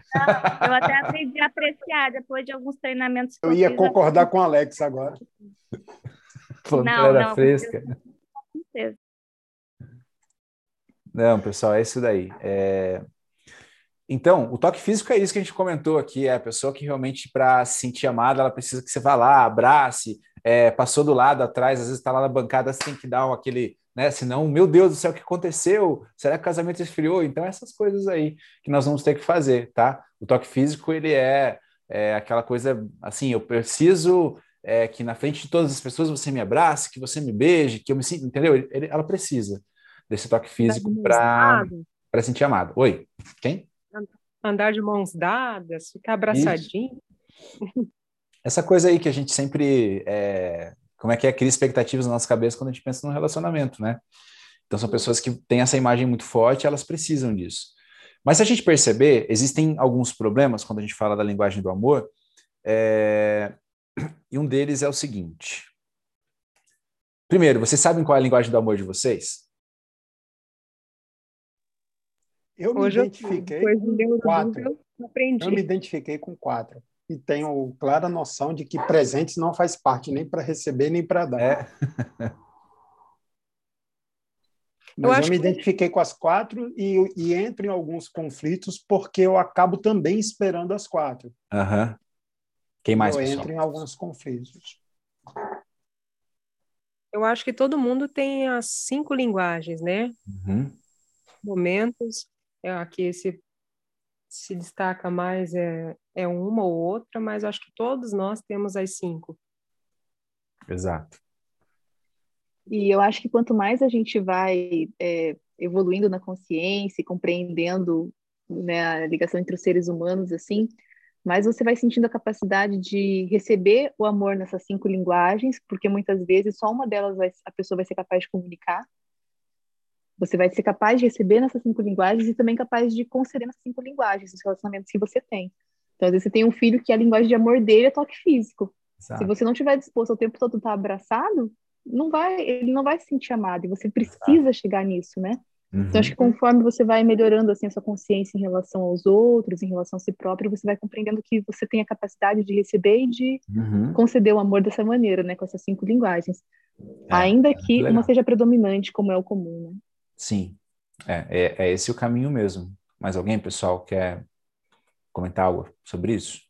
Eu até aprendi a apreciar depois de alguns treinamentos que Eu ia fiz, concordar com o Alex agora. Falando que Não, ela era não, fresca. com certeza. Não, pessoal, é isso daí. É, Então, o toque físico é isso que a gente comentou aqui, é a pessoa que realmente, para se sentir amada, ela precisa que você vá lá, abrace, é, passou do lado, atrás, às vezes está lá na bancada, você tem que dar um, aquele, né? Senão, meu Deus do céu, o que aconteceu? Será que o casamento esfriou? Então, essas coisas aí que nós vamos ter que fazer, tá? O toque físico, ele é, é aquela coisa, assim, eu preciso é, que na frente de todas as pessoas você me abrace, que você me beije, que eu me sinta, entendeu? Ele- ela precisa desse toque físico para sentir amado. Oi, quem? Andar de mãos dadas, ficar abraçadinho. Essa coisa aí que a gente sempre, é, como é que é, cria expectativas na nossa cabeça quando a gente pensa num relacionamento, né? Então são pessoas que têm essa imagem muito forte, elas precisam disso. Mas se a gente perceber, existem alguns problemas quando a gente fala da linguagem do amor, é, e um deles é o seguinte. Primeiro, vocês sabem qual é a linguagem do amor de vocês? Eu me Hoje eu identifiquei ler com quatro. eu aprendi. Eu me identifiquei com quatro. E tenho clara noção de que presentes não faz parte nem para receber nem para dar. É, Mas eu, acho me que- identifiquei com as quatro e, e entro em alguns conflitos porque eu acabo também esperando as quatro. aham. Quem mais, eu pessoal? entro em alguns conflitos. Eu acho que todo mundo tem as cinco linguagens, né? Uhum. Momentos. É, aqui se, se destaca mais é, é uma ou outra, mas acho que todos nós temos as cinco. Exato. E eu acho que quanto mais a gente vai é, evoluindo na consciência e compreendendo né, a ligação entre os seres humanos, assim, mais você vai sentindo a capacidade de receber o amor nessas cinco linguagens, porque muitas vezes só uma delas vai, a pessoa vai ser capaz de comunicar. Você vai ser capaz de receber nessas cinco linguagens e também capaz de conceder nessas cinco linguagens, os relacionamentos que você tem. Então, às vezes, você tem um filho que a linguagem de amor dele é toque físico. exato. Se você não estiver disposto ao tempo todo estar abraçado, não vai, ele não vai se sentir amado. E você precisa chegar nisso, né? Uhum. Então, acho que conforme você vai melhorando assim, a sua consciência em relação aos outros, em relação a si próprio, você vai compreendendo que você tem a capacidade de receber e de Uhum. conceder o amor dessa maneira, né? Com essas cinco linguagens. É, Ainda que legal. uma seja predominante, como é o comum, né? Sim, é, é, é esse o caminho mesmo. Mais alguém, pessoal, quer comentar algo sobre isso?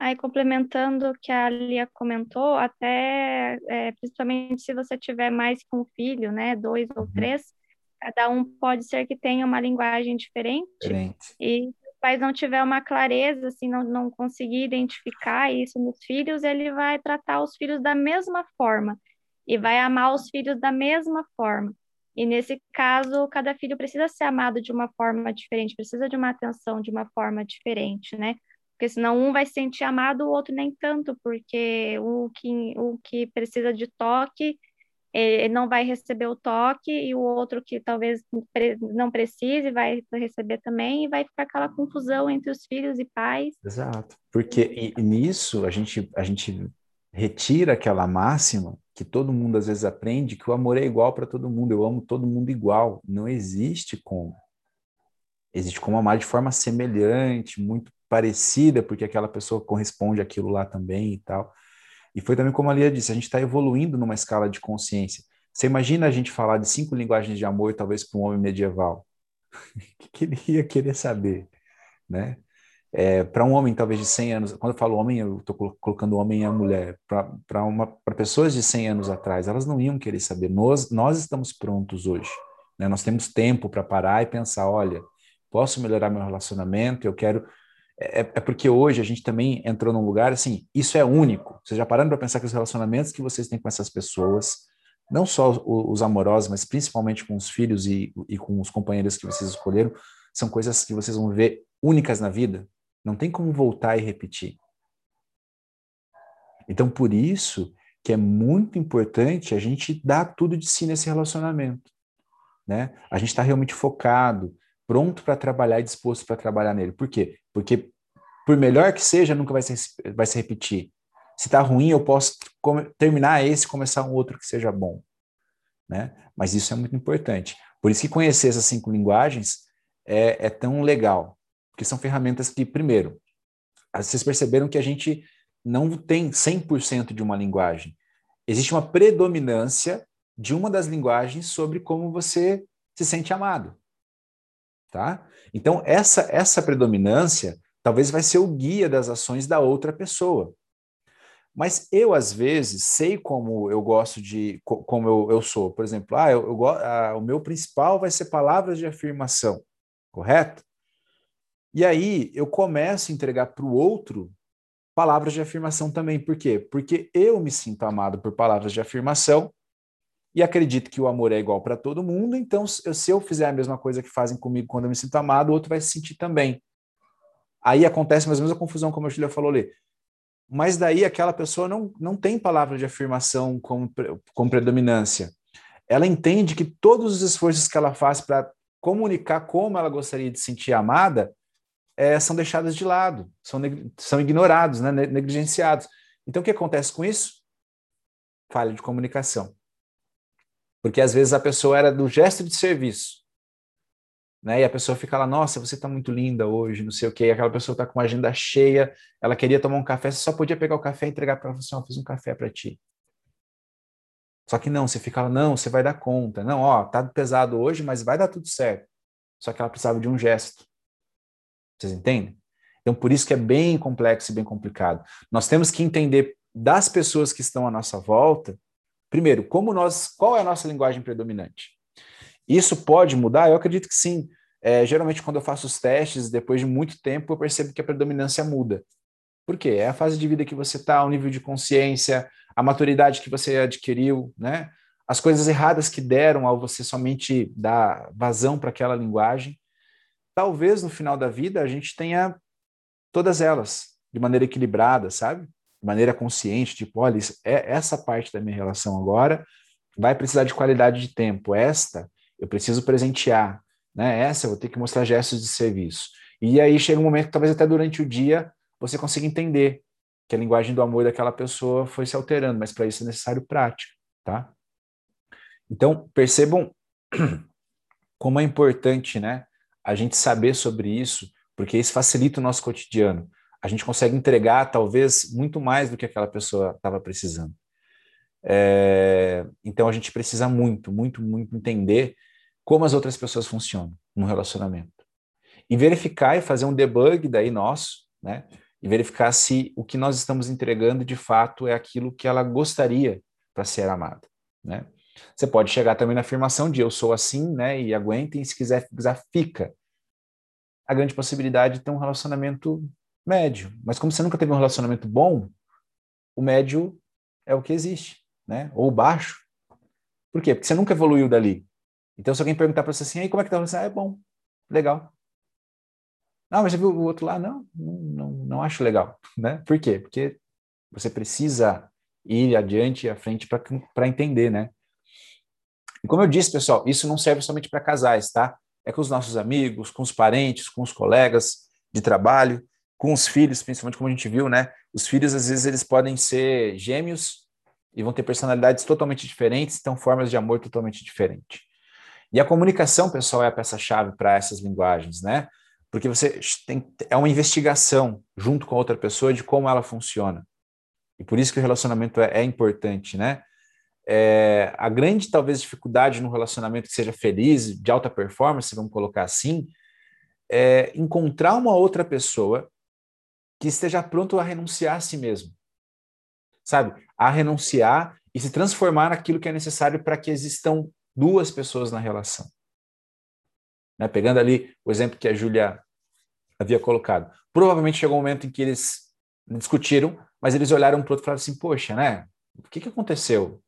Aí, complementando o que a Lia comentou, até é, principalmente se você tiver mais que um filho, né, dois ou Uhum. três, cada um pode ser que tenha uma linguagem diferente, Diferente. e se o pai não tiver uma clareza, assim, não, não conseguir identificar isso nos filhos, ele vai tratar os filhos da mesma forma e vai amar os filhos da mesma forma. E nesse caso, cada filho precisa ser amado de uma forma diferente, precisa de uma atenção de uma forma diferente, né? Porque senão um vai se sentir amado, o outro nem tanto, porque o que, o que precisa de toque, ele não vai receber o toque e o outro que talvez não precise vai receber também e vai ficar aquela confusão entre os filhos e pais. Exato, porque e, e nisso a gente a gente retira aquela máxima que todo mundo às vezes aprende que o amor é igual para todo mundo, eu amo todo mundo igual. Não existe como. Existe como amar de forma semelhante, muito parecida, porque aquela pessoa corresponde àquilo lá também e tal. E foi também como a Lia disse, a gente está evoluindo numa escala de consciência. Você imagina a gente falar de cinco linguagens de amor, talvez para um homem medieval? o que ele ia querer saber, né? É, para um homem talvez de 100 anos, quando eu falo homem, eu estou colocando homem e a mulher, para pessoas de 100 anos atrás, elas não iam querer saber. Nós, nós estamos prontos hoje. Né? Nós temos tempo para parar e pensar: olha, posso melhorar meu relacionamento, eu quero. É, é, porque hoje a gente também entrou num lugar assim, isso é único. Vocês já pararam para pensar que os relacionamentos que vocês têm com essas pessoas, não só os, os amorosos, mas principalmente com os filhos e, e com os companheiros que vocês escolheram, são coisas que vocês vão ver únicas na vida? Não tem como voltar e repetir. Então, por isso que é muito importante a gente dar tudo de si nesse relacionamento. Né? A gente está realmente focado, pronto para trabalhar e disposto para trabalhar nele. Por quê? Porque, por melhor que seja, nunca vai se, vai se repetir. Se está ruim, eu posso terminar esse e começar um outro que seja bom. Né? Mas isso é muito importante. Por isso que conhecer essas cinco linguagens é, é tão legal que são ferramentas que, primeiro, vocês perceberam que a gente não tem 100% de uma linguagem. Existe uma predominância de uma das linguagens sobre como você se sente amado. Tá? Então, essa, essa predominância talvez vai ser o guia das ações da outra pessoa. Mas eu, às vezes, sei como eu gosto de, como eu, eu sou. Por exemplo, ah, eu, eu, ah, o meu principal vai ser palavras de afirmação, correto? E aí eu começo a entregar para o outro palavras de afirmação também. Por quê? Porque eu me sinto amado por palavras de afirmação e acredito que o amor é igual para todo mundo, então se eu fizer a mesma coisa que fazem comigo quando eu me sinto amado, o outro vai se sentir também. Aí acontece mais ou menos a confusão, como a Julia falou ali. Mas daí aquela pessoa não, não tem palavra de afirmação como, como predominância. Ela entende que todos os esforços que ela faz para comunicar como ela gostaria de se sentir amada é, são deixadas de lado, são, são ignorados, né, negligenciados. Então, o que acontece com isso? Falha de comunicação. Porque às vezes a pessoa era do gesto de serviço, né? E a pessoa fica lá, nossa, você está muito linda hoje, não sei o quê. E aquela pessoa está com uma agenda cheia, ela queria tomar um café, você só podia pegar o café e entregar para ela, assim, oh, fiz um café para ti. Só que não, você fica lá, não, você vai dar conta. Não, ó, tá pesado hoje, mas vai dar tudo certo. Só que ela precisava de um gesto. Vocês entendem? Então, por isso que é bem complexo e bem complicado. Nós temos que entender das pessoas que estão à nossa volta, primeiro, como nós, qual é a nossa linguagem predominante? Isso pode mudar? Eu acredito que sim. É, geralmente, quando eu faço os testes, depois de muito tempo, eu percebo que a predominância muda. Por quê? É a fase de vida que você está, o nível de consciência, a maturidade que você adquiriu, né? As coisas erradas que deram ao você somente dar vazão para aquela linguagem talvez no final da vida a gente tenha todas elas de maneira equilibrada, sabe? De maneira consciente, tipo, olha, é essa parte da minha relação agora vai precisar de qualidade de tempo. Esta eu preciso presentear, né? Essa eu vou ter que mostrar gestos de serviço. E aí chega um momento que talvez até durante o dia você consiga entender que a linguagem do amor daquela pessoa foi se alterando, mas para isso é necessário prática, tá? Então, percebam como é importante, né? A gente saber sobre isso, porque isso facilita o nosso cotidiano. A gente consegue entregar, talvez, muito mais do que aquela pessoa estava precisando. É, então a gente precisa muito, muito, muito entender como as outras pessoas funcionam no relacionamento. E verificar e fazer um debug daí nosso, né? E verificar se o que nós estamos entregando de fato é aquilo que ela gostaria para ser amada, né? Você pode chegar também na afirmação de eu sou assim, né? E aguentem, se quiser, quiser fica. A grande possibilidade de ter um relacionamento médio. Mas como você nunca teve um relacionamento bom, o médio é o que existe, né? Ou baixo. Por quê? Porque você nunca evoluiu dali. Então, se alguém perguntar para você assim, aí como é que tá? Você, ah, é bom, legal. Não, mas já viu o outro lá? Não, não, não, não acho legal, né? Por quê? Porque você precisa ir adiante e à frente para entender, né? E como eu disse, pessoal, isso não serve somente para casais, tá? É com os nossos amigos, com os parentes, com os colegas de trabalho, com os filhos, principalmente como a gente viu, né? Os filhos, às vezes, eles podem ser gêmeos e vão ter personalidades totalmente diferentes, então formas de amor totalmente diferentes. E a comunicação, pessoal, é a peça-chave para essas linguagens, né? Porque você tem é uma investigação junto com a outra pessoa de como ela funciona. E por isso que o relacionamento é, é importante, né? É, a grande, talvez, dificuldade no relacionamento que seja feliz, de alta performance, vamos colocar assim, é encontrar uma outra pessoa que esteja pronto a renunciar a si mesmo. Sabe? A renunciar e se transformar naquilo que é necessário para que existam duas pessoas na relação. Né? Pegando ali o exemplo que a Júlia havia colocado. Provavelmente chegou um momento em que eles discutiram, mas eles olharam para o outro e falaram assim: Poxa, né? O que, que aconteceu?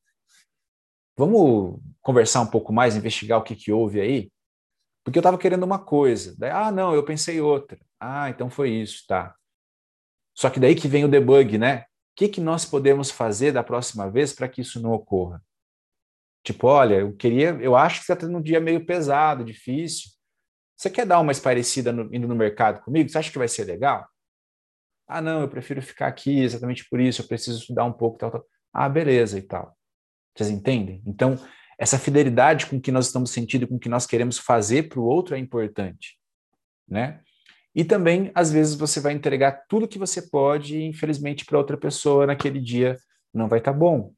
Vamos conversar um pouco mais, investigar o que, que houve aí? Porque eu estava querendo uma coisa. Daí, ah, não, eu pensei outra. Ah, então foi isso, tá. Só que daí que vem o debug, né? O que, que nós podemos fazer da próxima vez para que isso não ocorra? Tipo, olha, eu queria, eu acho que você está tendo um dia meio pesado, difícil. Você quer dar uma parecida no, indo no mercado comigo? Você acha que vai ser legal? Ah, não, eu prefiro ficar aqui exatamente por isso, eu preciso estudar um pouco, tal, tal. Ah, beleza e tal. Vocês entendem? Então, essa fidelidade com que nós estamos sentindo, com que nós queremos fazer para o outro é importante, né? E também, às vezes, você vai entregar tudo que você pode e, infelizmente, para outra pessoa naquele dia não vai estar tá bom.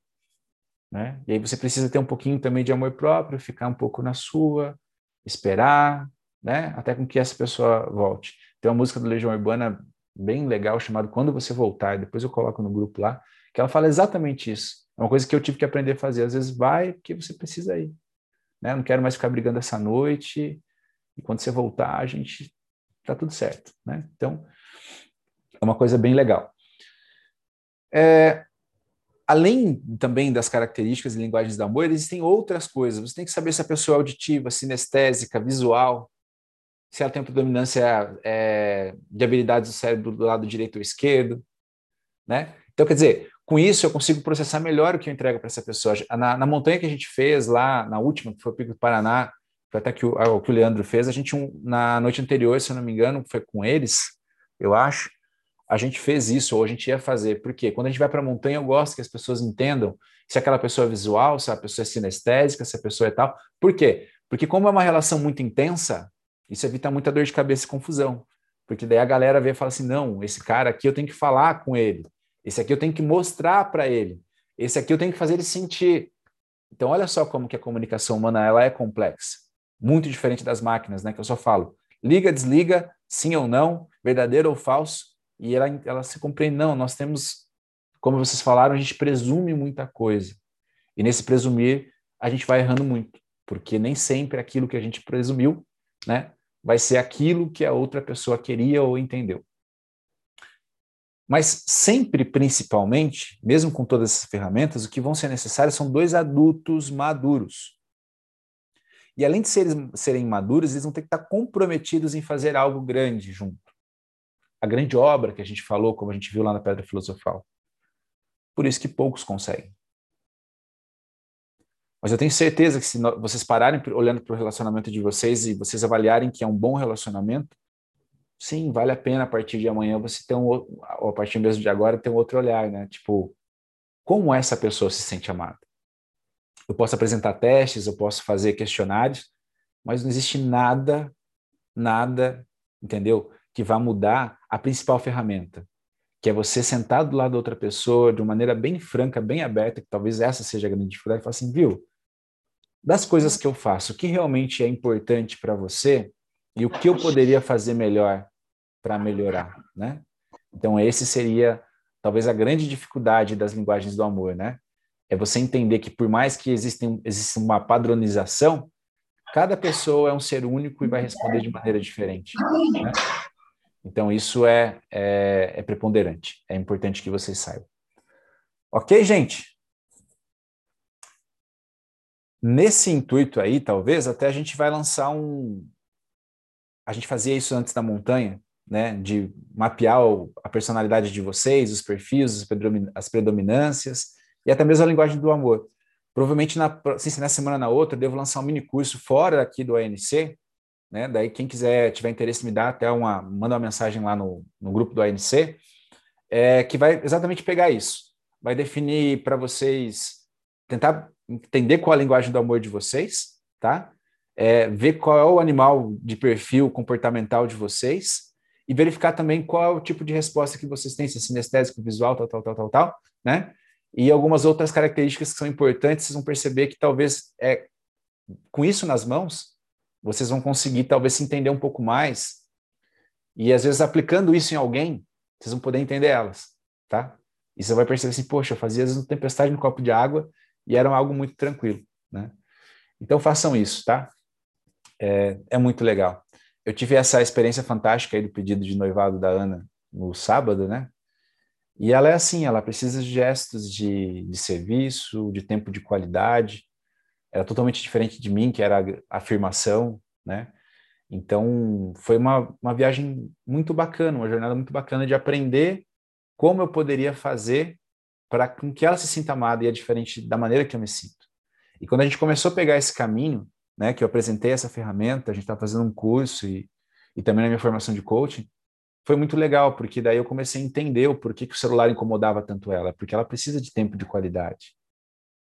Né? E aí você precisa ter um pouquinho também de amor próprio, ficar um pouco na sua, esperar, né? até com que essa pessoa volte. Tem uma música do Legião Urbana bem legal chamada Quando Você Voltar, depois eu coloco no grupo lá, que ela fala exatamente isso. É uma coisa que eu tive que aprender a fazer. Às vezes vai porque você precisa ir. Né? não quero mais ficar brigando essa noite, e quando você voltar, a gente tá tudo certo, né? Então, é uma coisa bem legal. É, além também das características e linguagens do amor, existem outras coisas. Você tem que saber se a pessoa é auditiva, sinestésica, visual, se ela tem predominância é, de habilidades do cérebro do lado direito ou esquerdo, né? Então, quer dizer, com isso eu consigo processar melhor o que eu entrego para essa pessoa. Na, na, montanha que a gente fez lá, na última, que foi o Pico do Paraná, foi até que o, o, que o Leandro fez, a gente, um, na noite anterior, se eu não me engano, foi com eles, eu acho, a gente fez isso, ou a gente ia fazer. Por quê? Quando a gente vai para a montanha, eu gosto que as pessoas entendam se aquela pessoa é visual, se a pessoa é sinestésica, se a pessoa é tal. Por quê? Porque como é uma relação muito intensa, isso evita muita dor de cabeça e confusão. Porque daí a galera vê e fala assim, não, esse cara aqui eu tenho que falar com ele. Esse aqui eu tenho que mostrar para ele. Esse aqui eu tenho que fazer ele sentir. Então, olha só como que a comunicação humana ela é complexa muito diferente das máquinas, né? Que eu só falo liga, desliga, sim ou não, verdadeiro ou falso, e ela, ela se compreende. Não, nós temos, como vocês falaram, a gente presume muita coisa. E nesse presumir, a gente vai errando muito, porque nem sempre aquilo que a gente presumiu, né, vai ser aquilo que a outra pessoa queria ou entendeu. Mas sempre, principalmente, mesmo com todas essas ferramentas, o que vão ser necessários são dois adultos maduros e além de serem, serem maduros, eles vão ter que estar comprometidos em fazer algo grande junto. A grande obra que a gente falou, como a gente viu lá na Pedra Filosofal. Por isso que poucos conseguem. Mas eu tenho certeza que se vocês pararem olhando para o relacionamento de vocês e vocês avaliarem que é um bom relacionamento, sim, vale a pena a partir de amanhã você ter um ou a partir mesmo de agora ter um outro olhar, né? Tipo, como essa pessoa se sente amada? eu posso apresentar testes, eu posso fazer questionários, mas não existe nada, nada, entendeu? Que vá mudar a principal ferramenta, que é você sentar do lado da outra pessoa de uma maneira bem franca, bem aberta, que talvez essa seja a grande dificuldade, e falar assim, viu? Das coisas que eu faço, o que realmente é importante para você e o que eu poderia fazer melhor para melhorar, né? Então, esse seria talvez a grande dificuldade das linguagens do amor, né? é você entender que por mais que exista uma padronização, cada pessoa é um ser único e vai responder de maneira diferente. Né? Então, isso é, é, é preponderante. É importante que vocês saibam. Ok, gente? Nesse intuito aí, talvez, até a gente vai lançar um. A gente fazia isso antes da montanha, né? De mapear a personalidade de vocês, os perfis, as predominâncias e até mesmo a linguagem do amor. Provavelmente na, se na semana na outra, eu devo lançar um mini curso fora aqui do ANC, né? Daí quem quiser, tiver interesse, me dá até uma, manda uma mensagem lá no, no grupo do ANC, é, que vai exatamente pegar isso. Vai definir para vocês, tentar entender qual a linguagem do amor de vocês, tá? É, ver qual é o animal de perfil comportamental de vocês e verificar também qual é o tipo de resposta que vocês têm, se é sinestésico, visual, tal, tal, tal, tal, tal, né? E algumas outras características que são importantes, vocês vão perceber que talvez é com isso nas mãos, vocês vão conseguir talvez se entender um pouco mais. E às vezes aplicando isso em alguém, vocês vão poder entender elas, tá? E você vai perceber assim, poxa, eu fazia às vezes uma tempestade no copo de água e era algo muito tranquilo, né? Então façam isso, tá? É, é muito legal. Eu tive essa experiência fantástica aí do pedido de noivado da Ana no sábado, né? E ela é assim, ela precisa de gestos de, de serviço, de tempo de qualidade. Era totalmente diferente de mim, que era afirmação, né? Então, foi uma, uma viagem muito bacana, uma jornada muito bacana de aprender como eu poderia fazer para que ela se sinta amada e é diferente da maneira que eu me sinto. E quando a gente começou a pegar esse caminho, né, que eu apresentei essa ferramenta, a gente estava fazendo um curso e, e também na minha formação de coaching, foi muito legal, porque daí eu comecei a entender o porquê que o celular incomodava tanto ela, porque ela precisa de tempo de qualidade.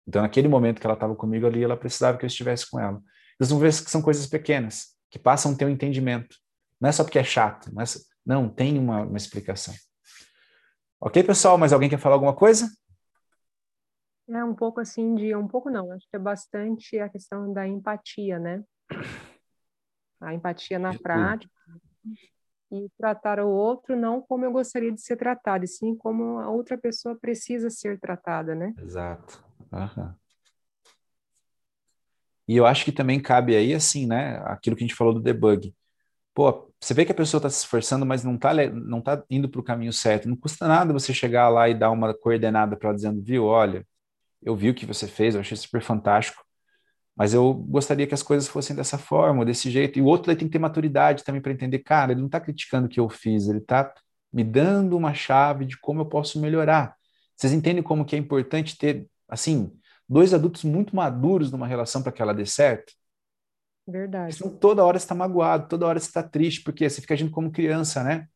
Então, naquele momento que ela estava comigo ali, ela precisava que eu estivesse com ela. Vocês vão ver que são coisas pequenas, que passam a ter um entendimento. Não é só porque é chato, mas não, tem uma, uma explicação. Ok, pessoal? Mais alguém quer falar alguma coisa? É um pouco assim de, um pouco não, acho que é bastante a questão da empatia, né? A empatia na prática e tratar o outro não como eu gostaria de ser tratado, e sim como a outra pessoa precisa ser tratada, né? Exato. Uhum. E eu acho que também cabe aí, assim, né, aquilo que a gente falou do debug. Pô, você vê que a pessoa está se esforçando, mas não está não tá indo para o caminho certo. Não custa nada você chegar lá e dar uma coordenada para ela dizendo, viu, olha, eu vi o que você fez, eu achei super fantástico, mas eu gostaria que as coisas fossem dessa forma, desse jeito. E o outro tem que ter maturidade também para entender, cara, ele não está criticando o que eu fiz, ele está me dando uma chave de como eu posso melhorar. Vocês entendem como que é importante ter, assim, dois adultos muito maduros numa relação para que ela dê certo? Verdade. Então, toda hora você está magoado, toda hora você está triste, porque você fica agindo como criança, né?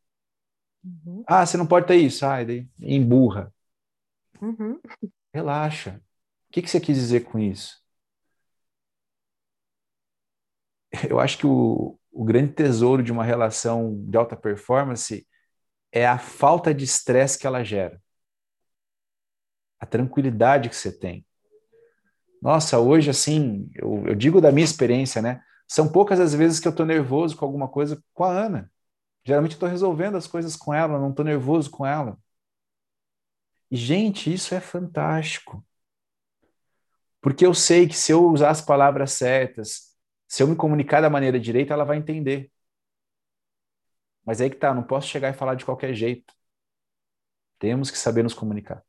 Uhum. Ah, você não pode ter isso. Ah, daí emburra. Uhum. Relaxa. O que, que você quis dizer com isso? Eu acho que o, o grande tesouro de uma relação de alta performance é a falta de estresse que ela gera. A tranquilidade que você tem. Nossa, hoje, assim, eu, eu digo da minha experiência, né? São poucas as vezes que eu estou nervoso com alguma coisa com a Ana. Geralmente estou resolvendo as coisas com ela, não estou nervoso com ela. E, gente, isso é fantástico. Porque eu sei que se eu usar as palavras certas, se eu me comunicar da maneira direita, ela vai entender. Mas aí que tá, não posso chegar e falar de qualquer jeito. Temos que saber nos comunicar.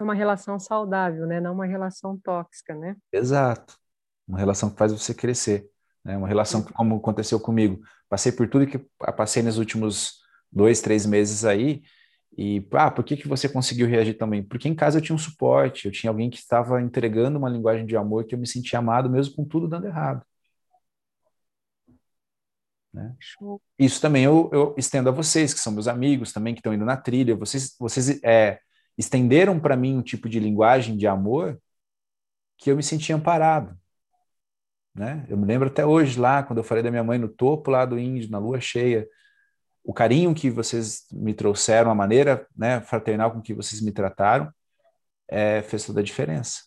É uma relação saudável, né? Não uma relação tóxica, né? Exato. Uma relação que faz você crescer. Né? Uma relação que, como aconteceu comigo, passei por tudo que passei nos últimos dois, três meses aí, e, ah, por que, que você conseguiu reagir também? Porque em casa eu tinha um suporte, eu tinha alguém que estava entregando uma linguagem de amor que eu me sentia amado, mesmo com tudo dando errado. Né? Isso também eu, eu, estendo a vocês, que são meus amigos também, que estão indo na trilha. Vocês, vocês é, estenderam para mim um tipo de linguagem de amor que eu me sentia amparado. Né? Eu me lembro até hoje lá, quando eu falei da minha mãe no topo lá do índio, na lua cheia, o carinho que vocês me trouxeram, a maneira né, fraternal com que vocês me trataram, é, fez toda a diferença.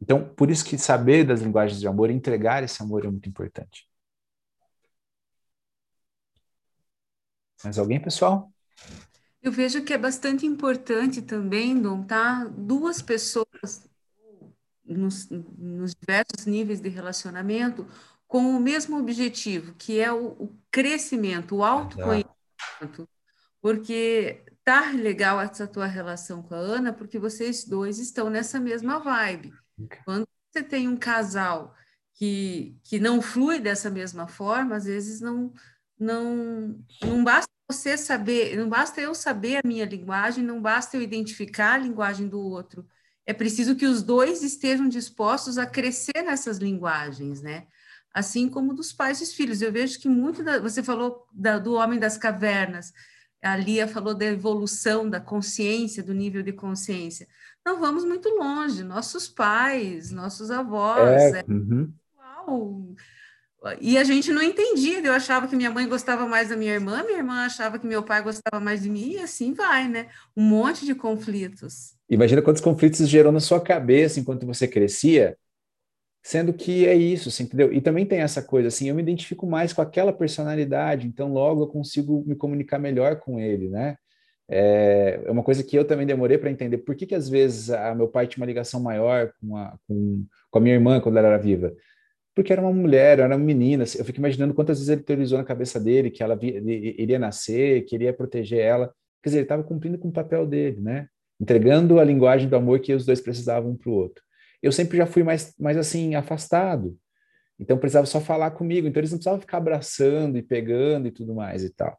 Então, por isso que saber das linguagens de amor, entregar esse amor é muito importante. Mais alguém, pessoal? Eu vejo que é bastante importante também, Dom, tá? Duas pessoas nos, nos diversos níveis de relacionamento com o mesmo objetivo, que é o, o crescimento, o autoconhecimento porque tá legal essa tua relação com a Ana, porque vocês dois estão nessa mesma vibe. Quando você tem um casal que, que não flui dessa mesma forma, às vezes não, não, não basta você saber, não basta eu saber a minha linguagem, não basta eu identificar a linguagem do outro. é preciso que os dois estejam dispostos a crescer nessas linguagens, né? Assim como dos pais e dos filhos. Eu vejo que muito da, você falou da, do homem das cavernas, a Lia falou da evolução da consciência, do nível de consciência. Não vamos muito longe. Nossos pais, nossos avós, é, é uhum. uau, e a gente não entendia, eu achava que minha mãe gostava mais da minha irmã, minha irmã achava que meu pai gostava mais de mim, e assim vai, né? Um monte de conflitos. Imagina quantos conflitos gerou na sua cabeça enquanto você crescia, sendo que é isso, assim, entendeu? E também tem essa coisa, assim, eu me identifico mais com aquela personalidade, então logo eu consigo me comunicar melhor com ele, né? É, é uma coisa que eu também demorei para entender por que, que às vezes a meu pai tinha uma ligação maior com a, com, com a minha irmã quando ela era viva porque era uma mulher, era uma menina. Eu fico imaginando quantas vezes ele teorizou na cabeça dele que ela iria nascer, queria proteger ela. Quer dizer, ele estava cumprindo com o papel dele, né? Entregando a linguagem do amor que os dois precisavam um para o outro. Eu sempre já fui mais, mais assim, afastado. Então precisava só falar comigo. Então eles não precisavam ficar abraçando e pegando e tudo mais e tal.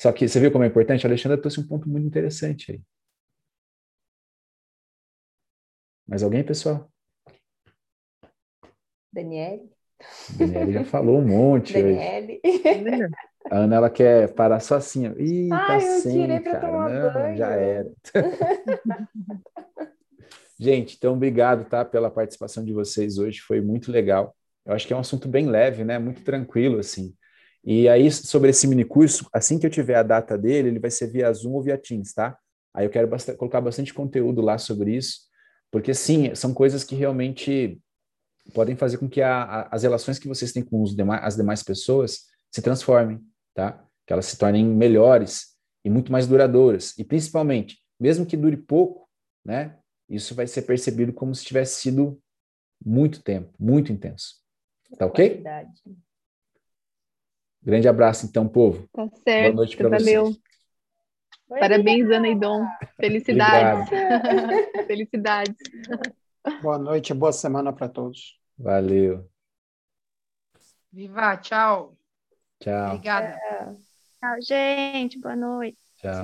Só que você viu como é importante? A Alexandra trouxe um ponto muito interessante aí. Mais alguém, pessoal? Daniele. Daniele já falou um monte. Daniele. A Ana, ela quer parar só assim. Ih, tá Ai, eu sem, tirei pra cara. tomar Não, banho. já era. Gente, então obrigado, tá, pela participação de vocês hoje. Foi muito legal. Eu acho que é um assunto bem leve, né? Muito tranquilo, assim. E aí, sobre esse mini curso, assim que eu tiver a data dele, ele vai ser via Zoom ou via Teams, tá? Aí eu quero colocar bastante conteúdo lá sobre isso, porque sim, são coisas que realmente podem fazer com que a, a, as relações que vocês têm com demais, as demais pessoas se transformem, tá? Que elas se tornem melhores e muito mais duradouras. E principalmente, mesmo que dure pouco, né? Isso vai ser percebido como se tivesse sido muito tempo, muito intenso. Tá ok? Qualidade. Grande abraço, então, povo. Tá certo. Boa noite para Valeu. vocês. Parabéns, Ana e Dom. Felicidades. Felicidades. Boa noite, boa semana para todos. Valeu. Viva, tchau. Tchau. Obrigada. Tchau, gente. Boa noite.